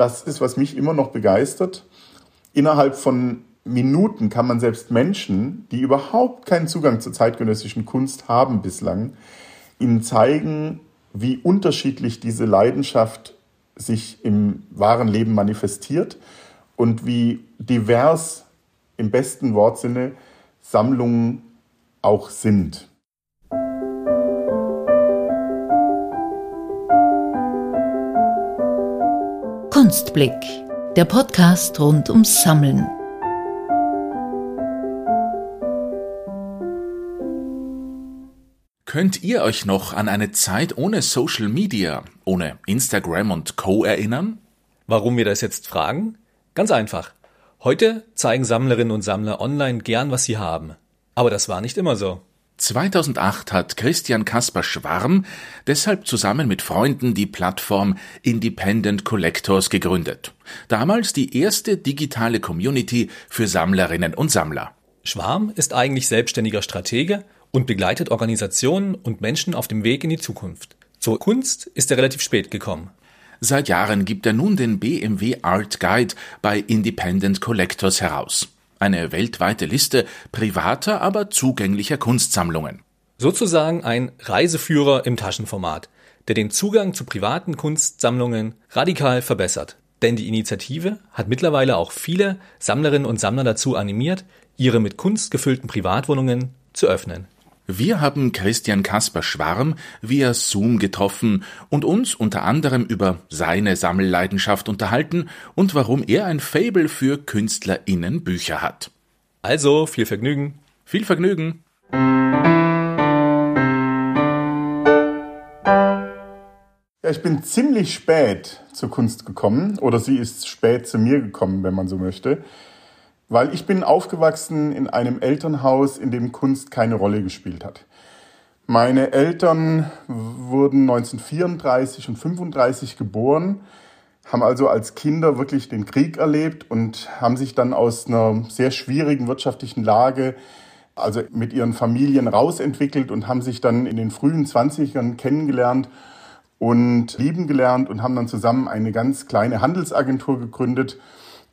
das ist, was mich immer noch begeistert. Innerhalb von Minuten kann man selbst Menschen, die überhaupt keinen Zugang zur zeitgenössischen Kunst haben bislang, ihnen zeigen, wie unterschiedlich diese Leidenschaft sich im wahren Leben manifestiert und wie divers im besten Wortsinne Sammlungen auch sind. Kunstblick, der Podcast rund ums Sammeln. Könnt ihr euch noch an eine Zeit ohne Social Media, ohne Instagram und Co erinnern? Warum wir das jetzt fragen? Ganz einfach. Heute zeigen Sammlerinnen und Sammler online gern, was sie haben. Aber das war nicht immer so. 2008 hat Christian Kasper Schwarm deshalb zusammen mit Freunden die Plattform Independent Collectors gegründet. Damals die erste digitale Community für Sammlerinnen und Sammler. Schwarm ist eigentlich selbstständiger Stratege und begleitet Organisationen und Menschen auf dem Weg in die Zukunft. Zur Kunst ist er relativ spät gekommen. Seit Jahren gibt er nun den BMW Art Guide bei Independent Collectors heraus eine weltweite Liste privater, aber zugänglicher Kunstsammlungen. Sozusagen ein Reiseführer im Taschenformat, der den Zugang zu privaten Kunstsammlungen radikal verbessert. Denn die Initiative hat mittlerweile auch viele Sammlerinnen und Sammler dazu animiert, ihre mit Kunst gefüllten Privatwohnungen zu öffnen. Wir haben Christian Kasper Schwarm via Zoom getroffen und uns unter anderem über seine Sammelleidenschaft unterhalten und warum er ein Fable für KünstlerInnen Bücher hat. Also, viel Vergnügen. Viel Vergnügen. Ja, ich bin ziemlich spät zur Kunst gekommen oder sie ist spät zu mir gekommen, wenn man so möchte. Weil ich bin aufgewachsen in einem Elternhaus, in dem Kunst keine Rolle gespielt hat. Meine Eltern wurden 1934 und 35 geboren, haben also als Kinder wirklich den Krieg erlebt und haben sich dann aus einer sehr schwierigen wirtschaftlichen Lage also mit ihren Familien rausentwickelt und haben sich dann in den frühen 20ern kennengelernt und lieben gelernt und haben dann zusammen eine ganz kleine Handelsagentur gegründet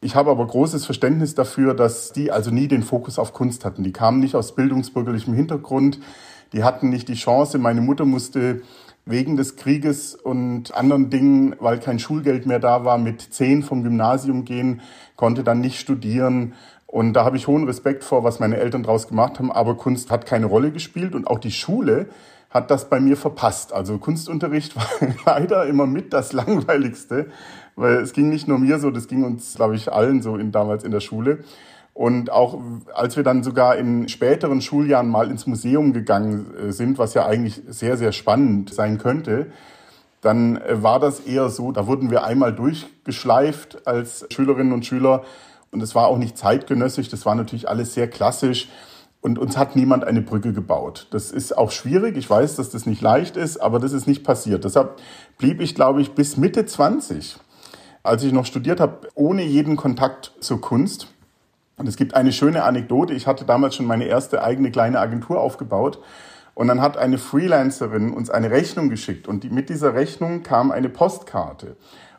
ich habe aber großes Verständnis dafür, dass die also nie den Fokus auf Kunst hatten. Die kamen nicht aus bildungsbürgerlichem Hintergrund. Die hatten nicht die Chance. Meine Mutter musste wegen des Krieges und anderen Dingen, weil kein Schulgeld mehr da war, mit zehn vom Gymnasium gehen, konnte dann nicht studieren. Und da habe ich hohen Respekt vor, was meine Eltern draus gemacht haben. Aber Kunst hat keine Rolle gespielt und auch die Schule hat das bei mir verpasst. Also Kunstunterricht war leider immer mit das Langweiligste, weil es ging nicht nur mir so, das ging uns, glaube ich, allen so in, damals in der Schule. Und auch als wir dann sogar in späteren Schuljahren mal ins Museum gegangen äh, sind, was ja eigentlich sehr, sehr spannend sein könnte, dann äh, war das eher so, da wurden wir einmal durchgeschleift als Schülerinnen und Schüler und es war auch nicht zeitgenössisch, das war natürlich alles sehr klassisch und uns hat niemand eine Brücke gebaut. Das ist auch schwierig, ich weiß, dass das nicht leicht ist, aber das ist nicht passiert. Deshalb blieb ich, glaube ich, bis Mitte 20 als ich noch studiert habe, ohne jeden Kontakt zur Kunst. Und es gibt eine schöne Anekdote. Ich hatte damals schon meine erste eigene kleine Agentur aufgebaut. Und dann hat eine Freelancerin uns eine Rechnung geschickt. Und die, mit dieser Rechnung kam eine Postkarte.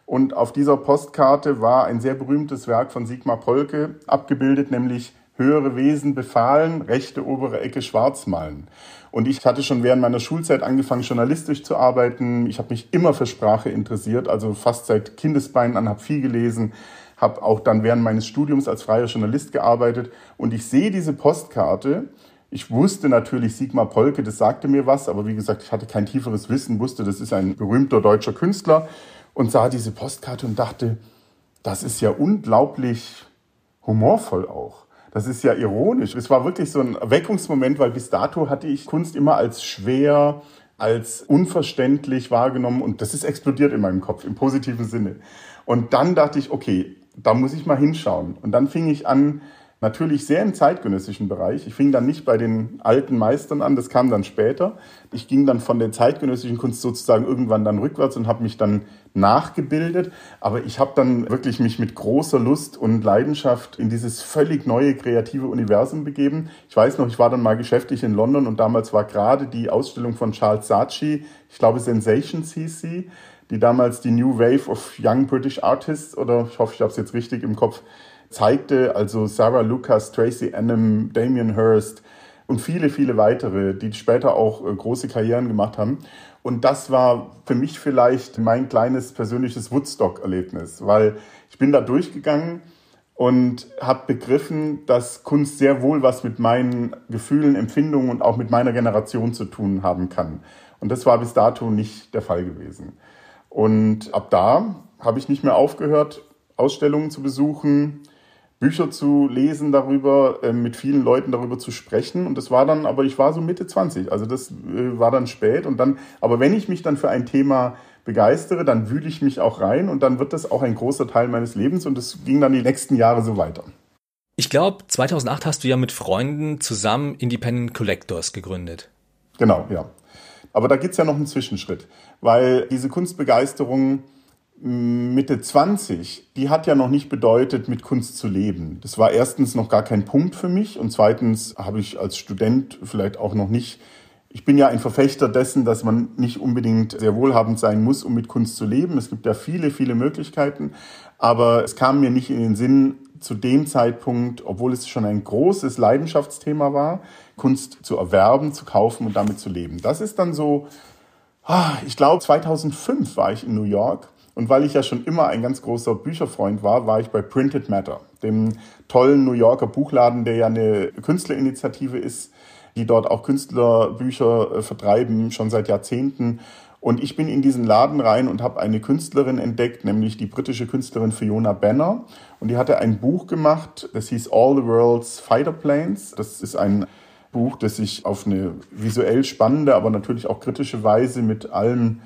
Und auf dieser Postkarte war ein sehr berühmtes Werk von Sigmar Polke abgebildet, nämlich höhere Wesen befahlen, rechte obere Ecke schwarz malen. Und ich hatte schon während meiner Schulzeit angefangen, journalistisch zu arbeiten. Ich habe mich immer für Sprache interessiert, also fast seit Kindesbeinen an, habe viel gelesen, habe auch dann während meines Studiums als freier Journalist gearbeitet. Und ich sehe diese Postkarte. Ich wusste natürlich Sigmar Polke, das sagte mir was, aber wie gesagt, ich hatte kein tieferes Wissen, wusste, das ist ein berühmter deutscher Künstler und sah diese Postkarte und dachte, das ist ja unglaublich humorvoll auch. Das ist ja ironisch. Es war wirklich so ein Erweckungsmoment, weil bis dato hatte ich Kunst immer als schwer, als unverständlich wahrgenommen und das ist explodiert in meinem Kopf im positiven Sinne. Und dann dachte ich, okay, da muss ich mal hinschauen. Und dann fing ich an, Natürlich sehr im zeitgenössischen Bereich. Ich fing dann nicht bei den alten Meistern an, das kam dann später. Ich ging dann von der zeitgenössischen Kunst sozusagen irgendwann dann rückwärts und habe mich dann nachgebildet. Aber ich habe dann wirklich mich mit großer Lust und Leidenschaft in dieses völlig neue kreative Universum begeben. Ich weiß noch, ich war dann mal geschäftlich in London und damals war gerade die Ausstellung von Charles Saatchi, ich glaube Sensations hieß sie, die damals die New Wave of Young British Artists, oder ich hoffe, ich habe es jetzt richtig im Kopf, zeigte. Also Sarah Lucas, Tracy Annam, Damien Hirst und viele, viele weitere, die später auch äh, große Karrieren gemacht haben. Und das war für mich vielleicht mein kleines persönliches Woodstock-Erlebnis, weil ich bin da durchgegangen und habe begriffen, dass Kunst sehr wohl was mit meinen Gefühlen, Empfindungen und auch mit meiner Generation zu tun haben kann. Und das war bis dato nicht der Fall gewesen. Und ab da habe ich nicht mehr aufgehört, Ausstellungen zu besuchen, Bücher zu lesen darüber, äh, mit vielen Leuten darüber zu sprechen. Und das war dann, aber ich war so Mitte 20, also das äh, war dann spät. Und dann, aber wenn ich mich dann für ein Thema begeistere, dann wühle ich mich auch rein und dann wird das auch ein großer Teil meines Lebens und es ging dann die nächsten Jahre so weiter. Ich glaube, 2008 hast du ja mit Freunden zusammen Independent Collectors gegründet. Genau, ja. Aber da gibt es ja noch einen Zwischenschritt, weil diese Kunstbegeisterung Mitte 20, die hat ja noch nicht bedeutet, mit Kunst zu leben. Das war erstens noch gar kein Punkt für mich und zweitens habe ich als Student vielleicht auch noch nicht, ich bin ja ein Verfechter dessen, dass man nicht unbedingt sehr wohlhabend sein muss, um mit Kunst zu leben. Es gibt ja viele, viele Möglichkeiten, aber es kam mir nicht in den Sinn, zu dem Zeitpunkt, obwohl es schon ein großes Leidenschaftsthema war, Kunst zu erwerben, zu kaufen und damit zu leben. Das ist dann so, ah, ich glaube 2005 war ich in New York und weil ich ja schon immer ein ganz großer Bücherfreund war, war ich bei Printed Matter, dem tollen New Yorker Buchladen, der ja eine Künstlerinitiative ist, die dort auch Künstlerbücher äh, vertreiben, schon seit Jahrzehnten. Und ich bin in diesen Laden rein und habe eine Künstlerin entdeckt, nämlich die britische Künstlerin Fiona Banner. Und die hatte ein Buch gemacht, das hieß All the World's Fighter Planes. Das ist ein Buch, das sich auf eine visuell spannende, aber natürlich auch kritische Weise mit allem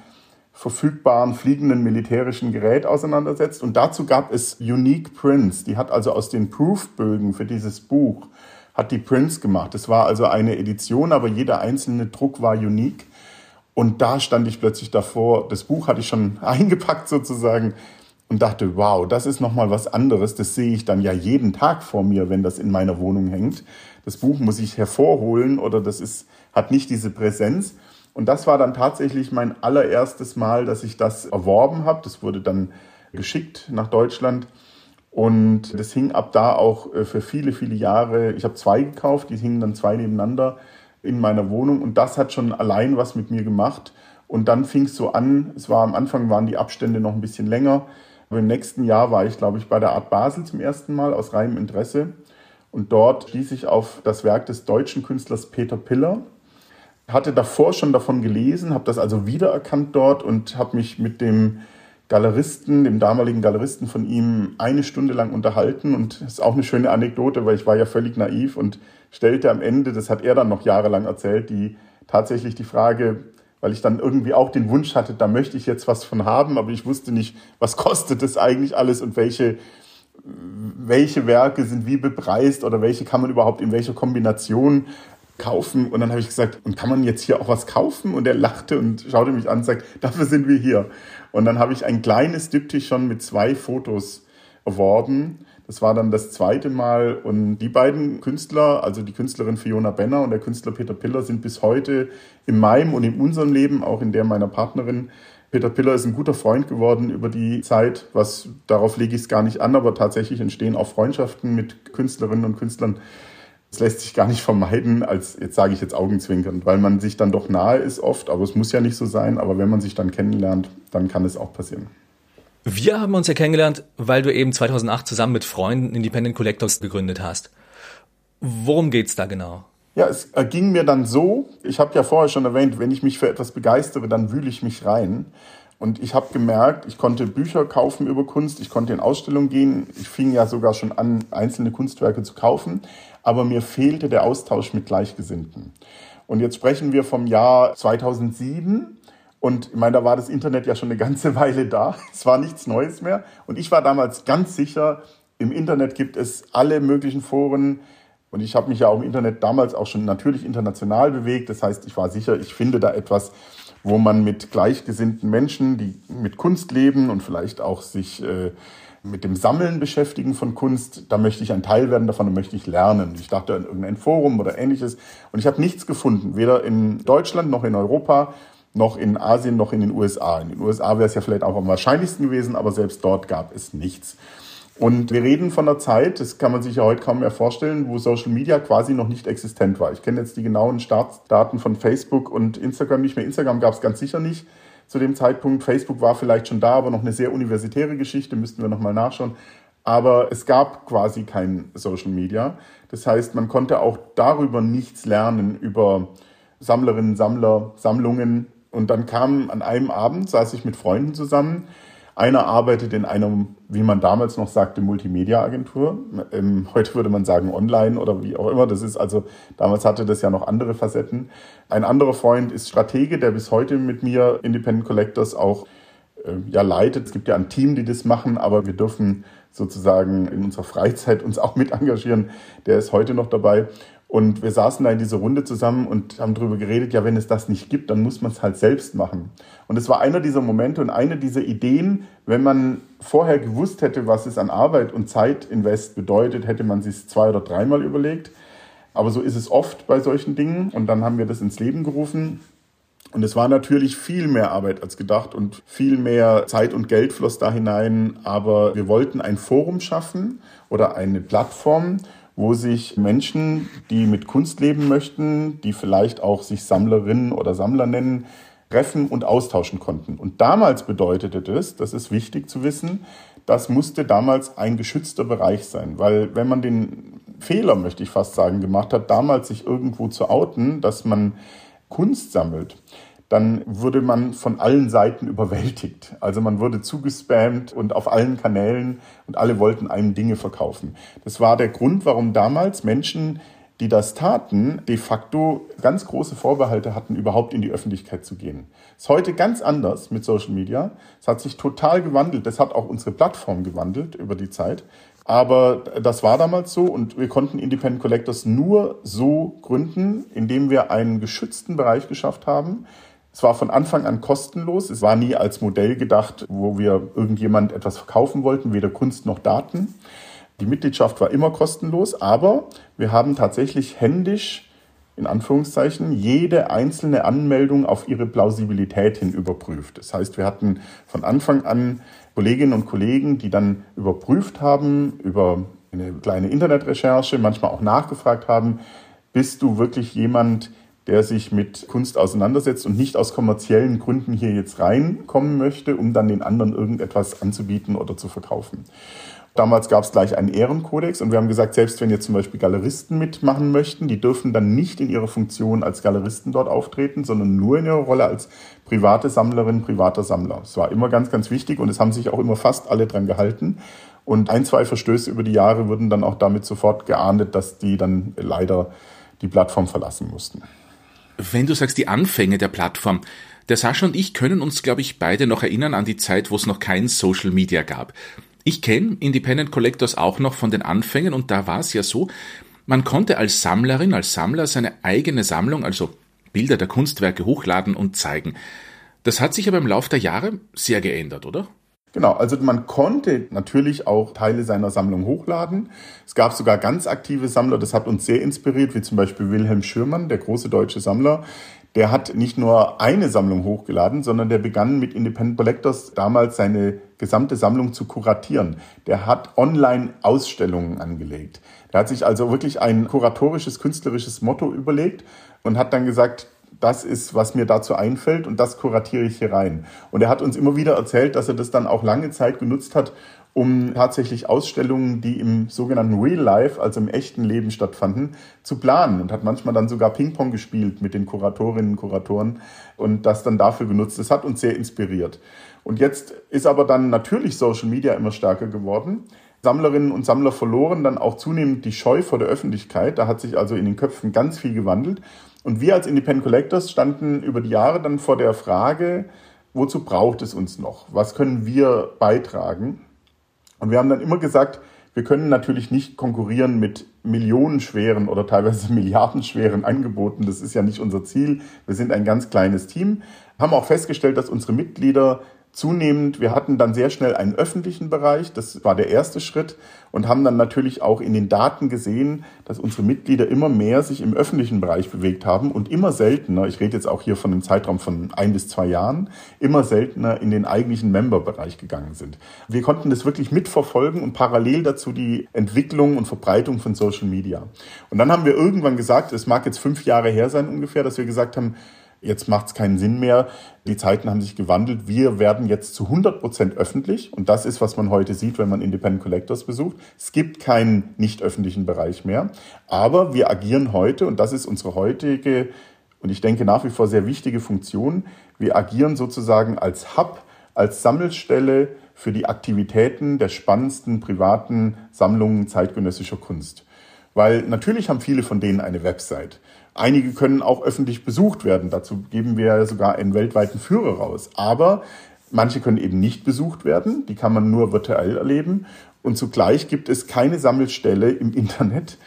verfügbaren fliegenden militärischen Gerät auseinandersetzt. Und dazu gab es Unique Prints. Die hat also aus den Proofbögen für dieses Buch hat die Prints gemacht. Es war also eine Edition, aber jeder einzelne Druck war unique. Und da stand ich plötzlich davor. Das Buch hatte ich schon eingepackt sozusagen und dachte, wow, das ist nochmal was anderes. Das sehe ich dann ja jeden Tag vor mir, wenn das in meiner Wohnung hängt. Das Buch muss ich hervorholen oder das ist, hat nicht diese Präsenz. Und das war dann tatsächlich mein allererstes Mal, dass ich das erworben habe. Das wurde dann geschickt nach Deutschland. Und das hing ab da auch äh, für viele, viele Jahre. Ich habe zwei gekauft, die hingen dann zwei nebeneinander in meiner Wohnung. Und das hat schon allein was mit mir gemacht. Und dann fing es so an, es war am Anfang waren die Abstände noch ein bisschen länger. Aber im nächsten Jahr war ich, glaube ich, bei der Art Basel zum ersten Mal aus reinem Interesse. Und dort stieß ich auf das Werk des deutschen Künstlers Peter Piller hatte davor schon davon gelesen, habe das also wiedererkannt dort und habe mich mit dem Galeristen, dem damaligen Galeristen von ihm, eine Stunde lang unterhalten. Und das ist auch eine schöne Anekdote, weil ich war ja völlig naiv und stellte am Ende, das hat er dann noch jahrelang erzählt, die tatsächlich die Frage, weil ich dann irgendwie auch den Wunsch hatte, da möchte ich jetzt was von haben, aber ich wusste nicht, was kostet das eigentlich alles und welche, welche Werke sind wie bepreist oder welche kann man überhaupt in welcher Kombination kaufen. Und dann habe ich gesagt, und kann man jetzt hier auch was kaufen? Und er lachte und schaute mich an und sagt, dafür sind wir hier. Und dann habe ich ein kleines Diptych schon mit zwei Fotos erworben. Das war dann das zweite Mal. Und die beiden Künstler, also die Künstlerin Fiona Benner und der Künstler Peter Piller, sind bis heute in meinem und in unserem Leben, auch in der meiner Partnerin, Peter Piller ist ein guter Freund geworden über die Zeit, was darauf lege ich es gar nicht an, aber tatsächlich entstehen auch Freundschaften mit Künstlerinnen und Künstlern, es lässt sich gar nicht vermeiden, als jetzt sage ich jetzt augenzwinkernd, weil man sich dann doch nahe ist oft, aber es muss ja nicht so sein, aber wenn man sich dann kennenlernt, dann kann es auch passieren. Wir haben uns ja kennengelernt, weil du eben 2008 zusammen mit Freunden Independent Collectors gegründet hast. Worum geht's da genau? Ja, es ging mir dann so, ich habe ja vorher schon erwähnt, wenn ich mich für etwas begeistere, dann wühle ich mich rein. Und ich habe gemerkt, ich konnte Bücher kaufen über Kunst, ich konnte in Ausstellungen gehen, ich fing ja sogar schon an, einzelne Kunstwerke zu kaufen, aber mir fehlte der Austausch mit Gleichgesinnten. Und jetzt sprechen wir vom Jahr 2007 und ich meine, da war das Internet ja schon eine ganze Weile da, es war nichts Neues mehr und ich war damals ganz sicher, im Internet gibt es alle möglichen Foren, und ich habe mich ja auch im Internet damals auch schon natürlich international bewegt. Das heißt, ich war sicher, ich finde da etwas, wo man mit gleichgesinnten Menschen, die mit Kunst leben und vielleicht auch sich äh, mit dem Sammeln beschäftigen von Kunst, da möchte ich ein Teil werden davon und möchte ich lernen. Ich dachte an irgendein Forum oder ähnliches und ich habe nichts gefunden, weder in Deutschland noch in Europa, noch in Asien, noch in den USA. In den USA wäre es ja vielleicht auch am wahrscheinlichsten gewesen, aber selbst dort gab es nichts. Und wir reden von einer Zeit, das kann man sich ja heute kaum mehr vorstellen, wo Social Media quasi noch nicht existent war. Ich kenne jetzt die genauen Startdaten von Facebook und Instagram nicht mehr. Instagram gab es ganz sicher nicht zu dem Zeitpunkt. Facebook war vielleicht schon da, aber noch eine sehr universitäre Geschichte, müssten wir nochmal nachschauen. Aber es gab quasi kein Social Media. Das heißt, man konnte auch darüber nichts lernen, über Sammlerinnen, Sammler, Sammlungen. Und dann kam an einem Abend, saß ich mit Freunden zusammen einer arbeitet in einer, wie man damals noch sagte, Multimedia-Agentur. Ähm, heute würde man sagen online oder wie auch immer. Das ist also, damals hatte das ja noch andere Facetten. Ein anderer Freund ist Stratege, der bis heute mit mir Independent Collectors auch äh, ja, leitet. Es gibt ja ein Team, die das machen, aber wir dürfen sozusagen in unserer Freizeit uns auch mit engagieren. Der ist heute noch dabei. Und wir saßen da in dieser Runde zusammen und haben darüber geredet, ja, wenn es das nicht gibt, dann muss man es halt selbst machen. Und es war einer dieser Momente und eine dieser Ideen, wenn man vorher gewusst hätte, was es an Arbeit und Zeitinvest bedeutet, hätte man sich zwei oder dreimal überlegt. Aber so ist es oft bei solchen Dingen. Und dann haben wir das ins Leben gerufen. Und es war natürlich viel mehr Arbeit als gedacht und viel mehr Zeit und Geld floss da hinein. Aber wir wollten ein Forum schaffen oder eine Plattform, wo sich Menschen, die mit Kunst leben möchten, die vielleicht auch sich Sammlerinnen oder Sammler nennen, treffen und austauschen konnten. Und damals bedeutete das, das ist wichtig zu wissen, das musste damals ein geschützter Bereich sein, weil wenn man den Fehler, möchte ich fast sagen, gemacht hat, damals sich irgendwo zu outen, dass man Kunst sammelt, dann würde man von allen Seiten überwältigt. Also man wurde zugespammt und auf allen Kanälen und alle wollten einem Dinge verkaufen. Das war der Grund, warum damals Menschen, die das taten, de facto ganz große Vorbehalte hatten, überhaupt in die Öffentlichkeit zu gehen. Ist heute ganz anders mit Social Media. Es hat sich total gewandelt. Das hat auch unsere Plattform gewandelt über die Zeit. Aber das war damals so und wir konnten Independent Collectors nur so gründen, indem wir einen geschützten Bereich geschafft haben, es war von Anfang an kostenlos. Es war nie als Modell gedacht, wo wir irgendjemand etwas verkaufen wollten, weder Kunst noch Daten. Die Mitgliedschaft war immer kostenlos, aber wir haben tatsächlich händisch in Anführungszeichen jede einzelne Anmeldung auf ihre Plausibilität hin überprüft. Das heißt, wir hatten von Anfang an Kolleginnen und Kollegen, die dann überprüft haben über eine kleine Internetrecherche, manchmal auch nachgefragt haben, bist du wirklich jemand, der sich mit Kunst auseinandersetzt und nicht aus kommerziellen Gründen hier jetzt reinkommen möchte, um dann den anderen irgendetwas anzubieten oder zu verkaufen. Damals gab es gleich einen Ehrenkodex und wir haben gesagt, selbst wenn jetzt zum Beispiel Galeristen mitmachen möchten, die dürfen dann nicht in ihrer Funktion als Galeristen dort auftreten, sondern nur in ihrer Rolle als private Sammlerin, privater Sammler. Es war immer ganz, ganz wichtig und es haben sich auch immer fast alle dran gehalten. Und ein, zwei Verstöße über die Jahre wurden dann auch damit sofort geahndet, dass die dann leider die Plattform verlassen mussten. Wenn du sagst, die Anfänge der Plattform, der Sascha und ich können uns, glaube ich, beide noch erinnern an die Zeit, wo es noch kein Social Media gab. Ich kenne Independent Collectors auch noch von den Anfängen und da war es ja so, man konnte als Sammlerin, als Sammler seine eigene Sammlung, also Bilder der Kunstwerke hochladen und zeigen. Das hat sich aber im Laufe der Jahre sehr geändert, oder? Genau, also man konnte natürlich auch Teile seiner Sammlung hochladen. Es gab sogar ganz aktive Sammler, das hat uns sehr inspiriert, wie zum Beispiel Wilhelm Schürmann, der große deutsche Sammler. Der hat nicht nur eine Sammlung hochgeladen, sondern der begann mit Independent Collectors damals seine gesamte Sammlung zu kuratieren. Der hat Online-Ausstellungen angelegt. Der hat sich also wirklich ein kuratorisches, künstlerisches Motto überlegt und hat dann gesagt, das ist, was mir dazu einfällt und das kuratiere ich hier rein. Und er hat uns immer wieder erzählt, dass er das dann auch lange Zeit genutzt hat, um tatsächlich Ausstellungen, die im sogenannten Real Life, also im echten Leben stattfanden, zu planen und hat manchmal dann sogar Ping-Pong gespielt mit den Kuratorinnen und Kuratoren und das dann dafür genutzt. Das hat uns sehr inspiriert. Und jetzt ist aber dann natürlich Social Media immer stärker geworden. Sammlerinnen und Sammler verloren dann auch zunehmend die Scheu vor der Öffentlichkeit. Da hat sich also in den Köpfen ganz viel gewandelt. Und wir als Independent Collectors standen über die Jahre dann vor der Frage, wozu braucht es uns noch? Was können wir beitragen? Und wir haben dann immer gesagt, wir können natürlich nicht konkurrieren mit millionenschweren oder teilweise milliardenschweren Angeboten. Das ist ja nicht unser Ziel. Wir sind ein ganz kleines Team. Haben auch festgestellt, dass unsere Mitglieder zunehmend, wir hatten dann sehr schnell einen öffentlichen Bereich, das war der erste Schritt und haben dann natürlich auch in den Daten gesehen, dass unsere Mitglieder immer mehr sich im öffentlichen Bereich bewegt haben und immer seltener, ich rede jetzt auch hier von einem Zeitraum von ein bis zwei Jahren, immer seltener in den eigentlichen Member-Bereich gegangen sind. Wir konnten das wirklich mitverfolgen und parallel dazu die Entwicklung und Verbreitung von Social Media. Und dann haben wir irgendwann gesagt, es mag jetzt fünf Jahre her sein ungefähr, dass wir gesagt haben, Jetzt macht es keinen Sinn mehr. Die Zeiten haben sich gewandelt. Wir werden jetzt zu 100 Prozent öffentlich. Und das ist, was man heute sieht, wenn man Independent Collectors besucht. Es gibt keinen nicht öffentlichen Bereich mehr. Aber wir agieren heute, und das ist unsere heutige und ich denke nach wie vor sehr wichtige Funktion. Wir agieren sozusagen als Hub, als Sammelstelle für die Aktivitäten der spannendsten privaten Sammlungen zeitgenössischer Kunst. Weil natürlich haben viele von denen eine Website. Einige können auch öffentlich besucht werden. Dazu geben wir sogar einen weltweiten Führer raus. Aber manche können eben nicht besucht werden. Die kann man nur virtuell erleben. Und zugleich gibt es keine Sammelstelle im Internet,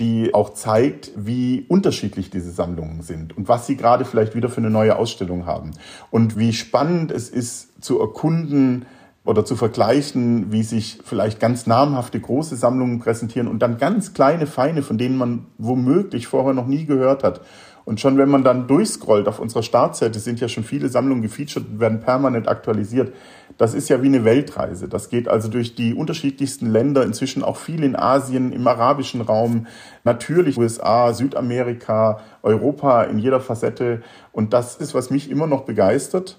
die auch zeigt, wie unterschiedlich diese Sammlungen sind und was sie gerade vielleicht wieder für eine neue Ausstellung haben und wie spannend es ist zu erkunden, oder zu vergleichen, wie sich vielleicht ganz namhafte große Sammlungen präsentieren und dann ganz kleine, feine, von denen man womöglich vorher noch nie gehört hat. Und schon wenn man dann durchscrollt auf unserer Startseite, sind ja schon viele Sammlungen gefeatured und werden permanent aktualisiert. Das ist ja wie eine Weltreise. Das geht also durch die unterschiedlichsten Länder, inzwischen auch viel in Asien, im arabischen Raum, natürlich USA, Südamerika, Europa in jeder Facette. Und das ist, was mich immer noch begeistert.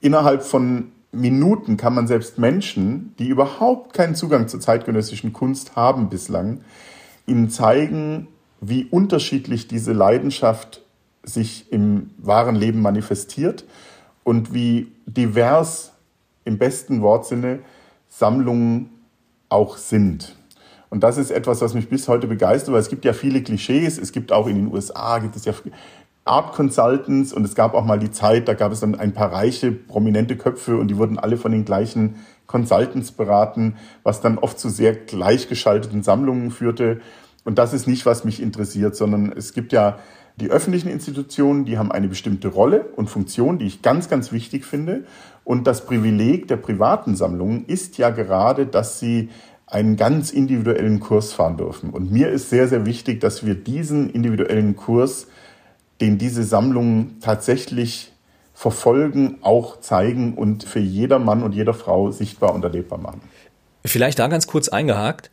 Innerhalb von Minuten kann man selbst Menschen, die überhaupt keinen Zugang zur zeitgenössischen Kunst haben bislang, ihnen zeigen, wie unterschiedlich diese Leidenschaft sich im wahren Leben manifestiert und wie divers im besten Wortsinne Sammlungen auch sind. Und das ist etwas, was mich bis heute begeistert, weil es gibt ja viele Klischees. Es gibt auch in den USA, gibt es ja Art Consultants und es gab auch mal die Zeit, da gab es dann ein paar reiche, prominente Köpfe und die wurden alle von den gleichen Consultants beraten, was dann oft zu sehr gleichgeschalteten Sammlungen führte. Und das ist nicht, was mich interessiert, sondern es gibt ja die öffentlichen Institutionen, die haben eine bestimmte Rolle und Funktion, die ich ganz, ganz wichtig finde. Und das Privileg der privaten Sammlungen ist ja gerade, dass sie einen ganz individuellen Kurs fahren dürfen. Und mir ist sehr, sehr wichtig, dass wir diesen individuellen Kurs den diese Sammlungen tatsächlich verfolgen, auch zeigen und für jeder Mann und jeder Frau sichtbar und erlebbar machen. Vielleicht da ganz kurz eingehakt.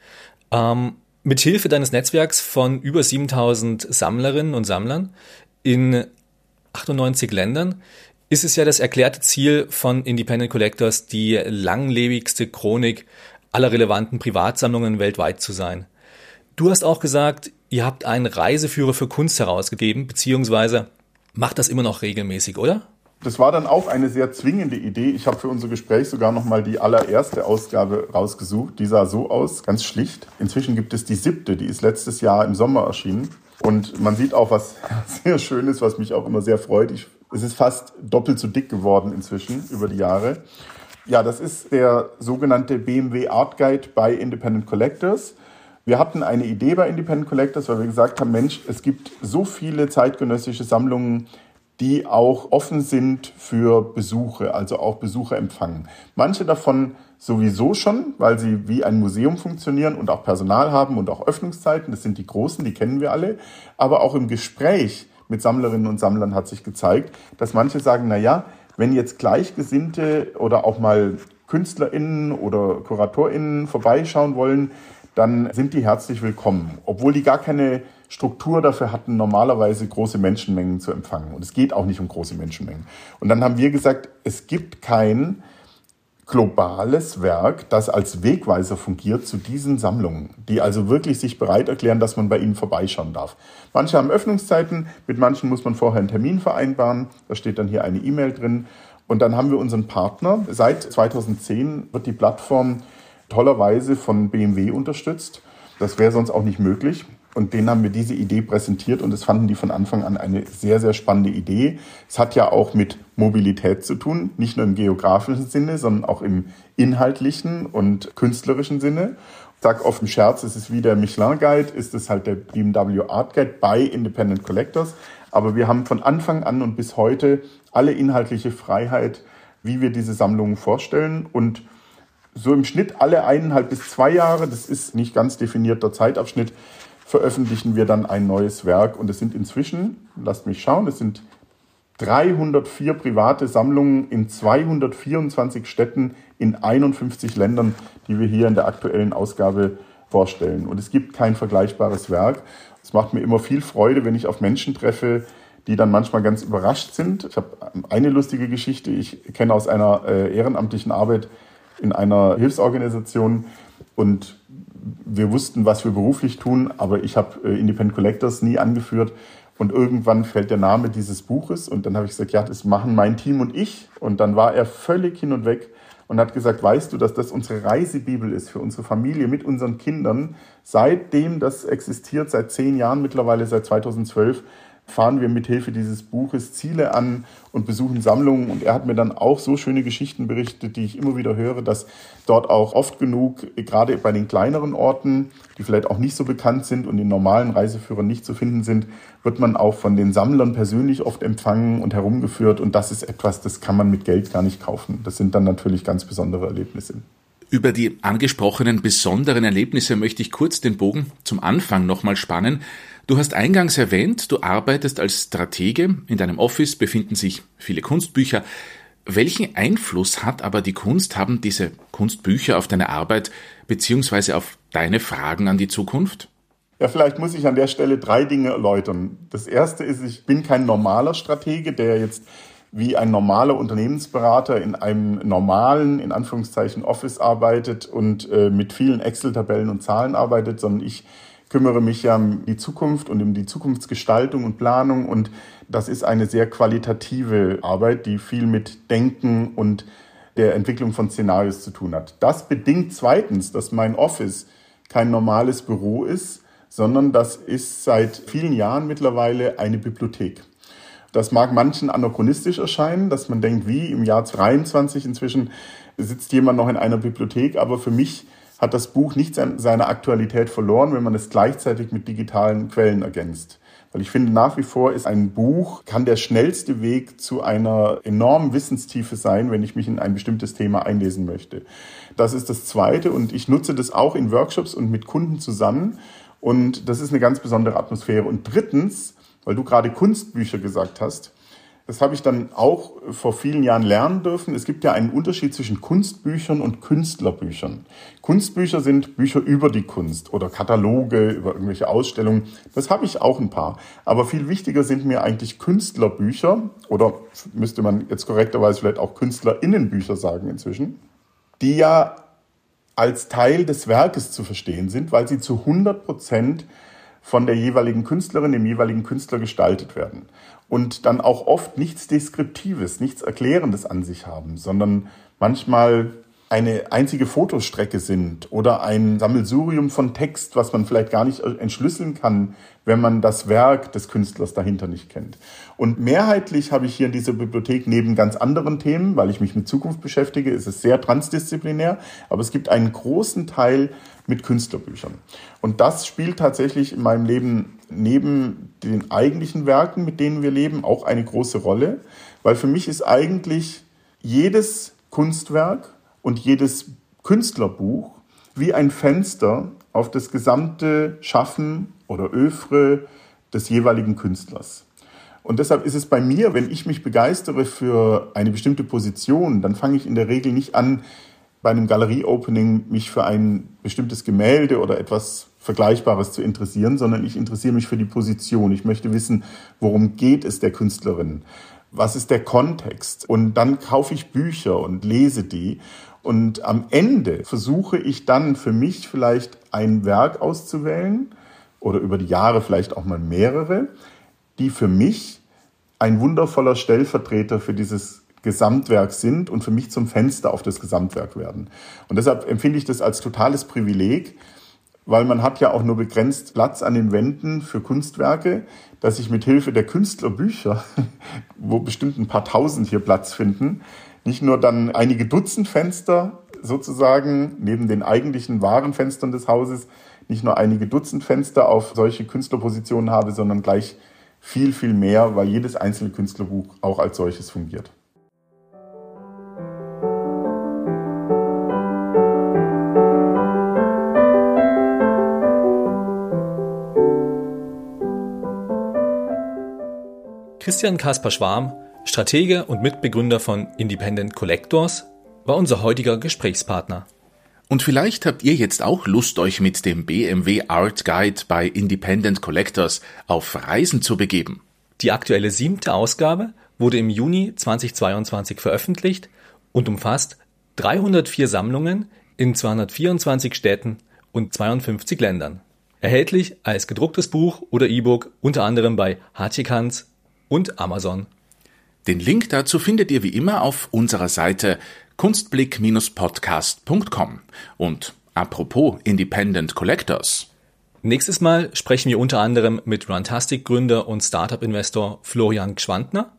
Ähm, mit Hilfe deines Netzwerks von über 7000 Sammlerinnen und Sammlern in 98 Ländern ist es ja das erklärte Ziel von Independent Collectors, die langlebigste Chronik aller relevanten Privatsammlungen weltweit zu sein. Du hast auch gesagt, ihr habt einen Reiseführer für Kunst herausgegeben, beziehungsweise macht das immer noch regelmäßig, oder? Das war dann auch eine sehr zwingende Idee. Ich habe für unser Gespräch sogar noch mal die allererste Ausgabe rausgesucht. Die sah so aus, ganz schlicht. Inzwischen gibt es die siebte, die ist letztes Jahr im Sommer erschienen. Und man sieht auch was sehr Schönes, was mich auch immer sehr freut. Ich, es ist fast doppelt so dick geworden inzwischen über die Jahre. Ja, das ist der sogenannte BMW Art Guide bei Independent Collectors. Wir hatten eine Idee bei Independent Collectors, weil wir gesagt haben, Mensch, es gibt so viele zeitgenössische Sammlungen, die auch offen sind für Besuche, also auch Besucher empfangen. Manche davon sowieso schon, weil sie wie ein Museum funktionieren und auch Personal haben und auch Öffnungszeiten. Das sind die großen, die kennen wir alle. Aber auch im Gespräch mit Sammlerinnen und Sammlern hat sich gezeigt, dass manche sagen, na ja, wenn jetzt Gleichgesinnte oder auch mal KünstlerInnen oder KuratorInnen vorbeischauen wollen, dann sind die herzlich willkommen, obwohl die gar keine Struktur dafür hatten, normalerweise große Menschenmengen zu empfangen. Und es geht auch nicht um große Menschenmengen. Und dann haben wir gesagt, es gibt kein globales Werk, das als Wegweiser fungiert zu diesen Sammlungen, die also wirklich sich bereit erklären, dass man bei ihnen vorbeischauen darf. Manche haben Öffnungszeiten, mit manchen muss man vorher einen Termin vereinbaren, da steht dann hier eine E-Mail drin. Und dann haben wir unseren Partner. Seit 2010 wird die Plattform tollerweise von BMW unterstützt. Das wäre sonst auch nicht möglich. Und denen haben wir diese Idee präsentiert und das fanden die von Anfang an eine sehr, sehr spannende Idee. Es hat ja auch mit Mobilität zu tun, nicht nur im geografischen Sinne, sondern auch im inhaltlichen und künstlerischen Sinne. Ich sage im Scherz, es ist wie der Michelin Guide, ist es halt der BMW Art Guide bei Independent Collectors. Aber wir haben von Anfang an und bis heute alle inhaltliche Freiheit wie wir diese Sammlungen vorstellen. Und so im Schnitt alle eineinhalb bis zwei Jahre, das ist nicht ganz definierter Zeitabschnitt, veröffentlichen wir dann ein neues Werk. Und es sind inzwischen, lasst mich schauen, es sind 304 private Sammlungen in 224 Städten in 51 Ländern, die wir hier in der aktuellen Ausgabe vorstellen. Und es gibt kein vergleichbares Werk. Es macht mir immer viel Freude, wenn ich auf Menschen treffe, die dann manchmal ganz überrascht sind. Ich habe eine lustige Geschichte. Ich kenne aus einer äh, ehrenamtlichen Arbeit in einer Hilfsorganisation und wir wussten, was wir beruflich tun, aber ich habe äh, Independent Collectors nie angeführt. Und irgendwann fällt der Name dieses Buches und dann habe ich gesagt, ja, das machen mein Team und ich. Und dann war er völlig hin und weg und hat gesagt, weißt du, dass das unsere Reisebibel ist für unsere Familie mit unseren Kindern. Seitdem das existiert, seit zehn Jahren mittlerweile, seit 2012, fahren wir mit Hilfe dieses Buches Ziele an und besuchen Sammlungen. Und er hat mir dann auch so schöne Geschichten berichtet, die ich immer wieder höre, dass dort auch oft genug, gerade bei den kleineren Orten, die vielleicht auch nicht so bekannt sind und in normalen Reiseführern nicht zu finden sind, wird man auch von den Sammlern persönlich oft empfangen und herumgeführt. Und das ist etwas, das kann man mit Geld gar nicht kaufen. Das sind dann natürlich ganz besondere Erlebnisse. Über die angesprochenen besonderen Erlebnisse möchte ich kurz den Bogen zum Anfang nochmal spannen. Du hast eingangs erwähnt, du arbeitest als Stratege. In deinem Office befinden sich viele Kunstbücher. Welchen Einfluss hat aber die Kunst, haben diese Kunstbücher auf deine Arbeit beziehungsweise auf deine Fragen an die Zukunft? Ja, vielleicht muss ich an der Stelle drei Dinge erläutern. Das erste ist, ich bin kein normaler Stratege, der jetzt wie ein normaler Unternehmensberater in einem normalen, in Anführungszeichen, Office arbeitet und äh, mit vielen Excel-Tabellen und Zahlen arbeitet, sondern ich kümmere mich ja um die Zukunft und um die Zukunftsgestaltung und Planung. Und das ist eine sehr qualitative Arbeit, die viel mit Denken und der Entwicklung von Szenarios zu tun hat. Das bedingt zweitens, dass mein Office kein normales Büro ist, sondern das ist seit vielen Jahren mittlerweile eine Bibliothek. Das mag manchen anachronistisch erscheinen, dass man denkt, wie im Jahr 23 inzwischen sitzt jemand noch in einer Bibliothek, aber für mich hat das Buch nicht seine Aktualität verloren, wenn man es gleichzeitig mit digitalen Quellen ergänzt. Weil ich finde, nach wie vor ist ein Buch, kann der schnellste Weg zu einer enormen Wissenstiefe sein, wenn ich mich in ein bestimmtes Thema einlesen möchte. Das ist das Zweite und ich nutze das auch in Workshops und mit Kunden zusammen. Und das ist eine ganz besondere Atmosphäre. Und drittens, weil du gerade Kunstbücher gesagt hast, das habe ich dann auch vor vielen Jahren lernen dürfen. Es gibt ja einen Unterschied zwischen Kunstbüchern und Künstlerbüchern. Kunstbücher sind Bücher über die Kunst oder Kataloge über irgendwelche Ausstellungen. Das habe ich auch ein paar. Aber viel wichtiger sind mir eigentlich Künstlerbücher oder müsste man jetzt korrekterweise vielleicht auch Künstlerinnenbücher sagen inzwischen, die ja als Teil des Werkes zu verstehen sind, weil sie zu 100 Prozent von der jeweiligen Künstlerin, dem jeweiligen Künstler gestaltet werden und dann auch oft nichts Deskriptives, nichts Erklärendes an sich haben, sondern manchmal eine einzige Fotostrecke sind oder ein Sammelsurium von Text, was man vielleicht gar nicht entschlüsseln kann, wenn man das Werk des Künstlers dahinter nicht kennt. Und mehrheitlich habe ich hier in dieser Bibliothek neben ganz anderen Themen, weil ich mich mit Zukunft beschäftige, ist es sehr transdisziplinär, aber es gibt einen großen Teil mit Künstlerbüchern. Und das spielt tatsächlich in meinem Leben neben den eigentlichen Werken, mit denen wir leben, auch eine große Rolle, weil für mich ist eigentlich jedes Kunstwerk und jedes Künstlerbuch wie ein Fenster auf das gesamte Schaffen oder Övre des jeweiligen Künstlers. Und deshalb ist es bei mir, wenn ich mich begeistere für eine bestimmte Position, dann fange ich in der Regel nicht an, bei einem Galerie-Opening mich für ein bestimmtes Gemälde oder etwas Vergleichbares zu interessieren, sondern ich interessiere mich für die Position. Ich möchte wissen, worum geht es der Künstlerin? Was ist der Kontext? Und dann kaufe ich Bücher und lese die. Und am Ende versuche ich dann für mich vielleicht ein Werk auszuwählen oder über die Jahre vielleicht auch mal mehrere, die für mich ein wundervoller Stellvertreter für dieses Gesamtwerk sind und für mich zum Fenster auf das Gesamtwerk werden. Und deshalb empfinde ich das als totales Privileg, weil man hat ja auch nur begrenzt Platz an den Wänden für Kunstwerke, dass ich mit Hilfe der Künstlerbücher, wo bestimmt ein paar tausend hier Platz finden, nicht nur dann einige Dutzend Fenster sozusagen neben den eigentlichen wahren Fenstern des Hauses, nicht nur einige Dutzend Fenster auf solche Künstlerpositionen habe, sondern gleich viel, viel mehr, weil jedes einzelne Künstlerbuch auch als solches fungiert. Christian Kaspar Schwarm, Stratege und Mitbegründer von Independent Collectors, war unser heutiger Gesprächspartner. Und vielleicht habt ihr jetzt auch Lust, euch mit dem BMW Art Guide bei Independent Collectors auf Reisen zu begeben. Die aktuelle siebte Ausgabe wurde im Juni 2022 veröffentlicht und umfasst 304 Sammlungen in 224 Städten und 52 Ländern. Erhältlich als gedrucktes Buch oder E-Book unter anderem bei Hatchikans und Amazon. Den Link dazu findet ihr wie immer auf unserer Seite kunstblick-podcast.com. Und apropos Independent Collectors. Nächstes Mal sprechen wir unter anderem mit Runtastic-Gründer und Startup-Investor Florian Gschwandner.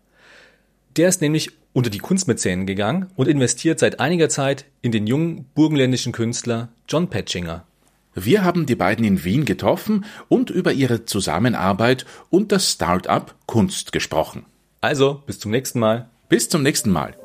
Der ist nämlich unter die Kunstmäzenen gegangen und investiert seit einiger Zeit in den jungen burgenländischen Künstler John Petchinger. Wir haben die beiden in Wien getroffen und über ihre Zusammenarbeit und das Start-up Kunst gesprochen. Also, bis zum nächsten Mal. Bis zum nächsten Mal.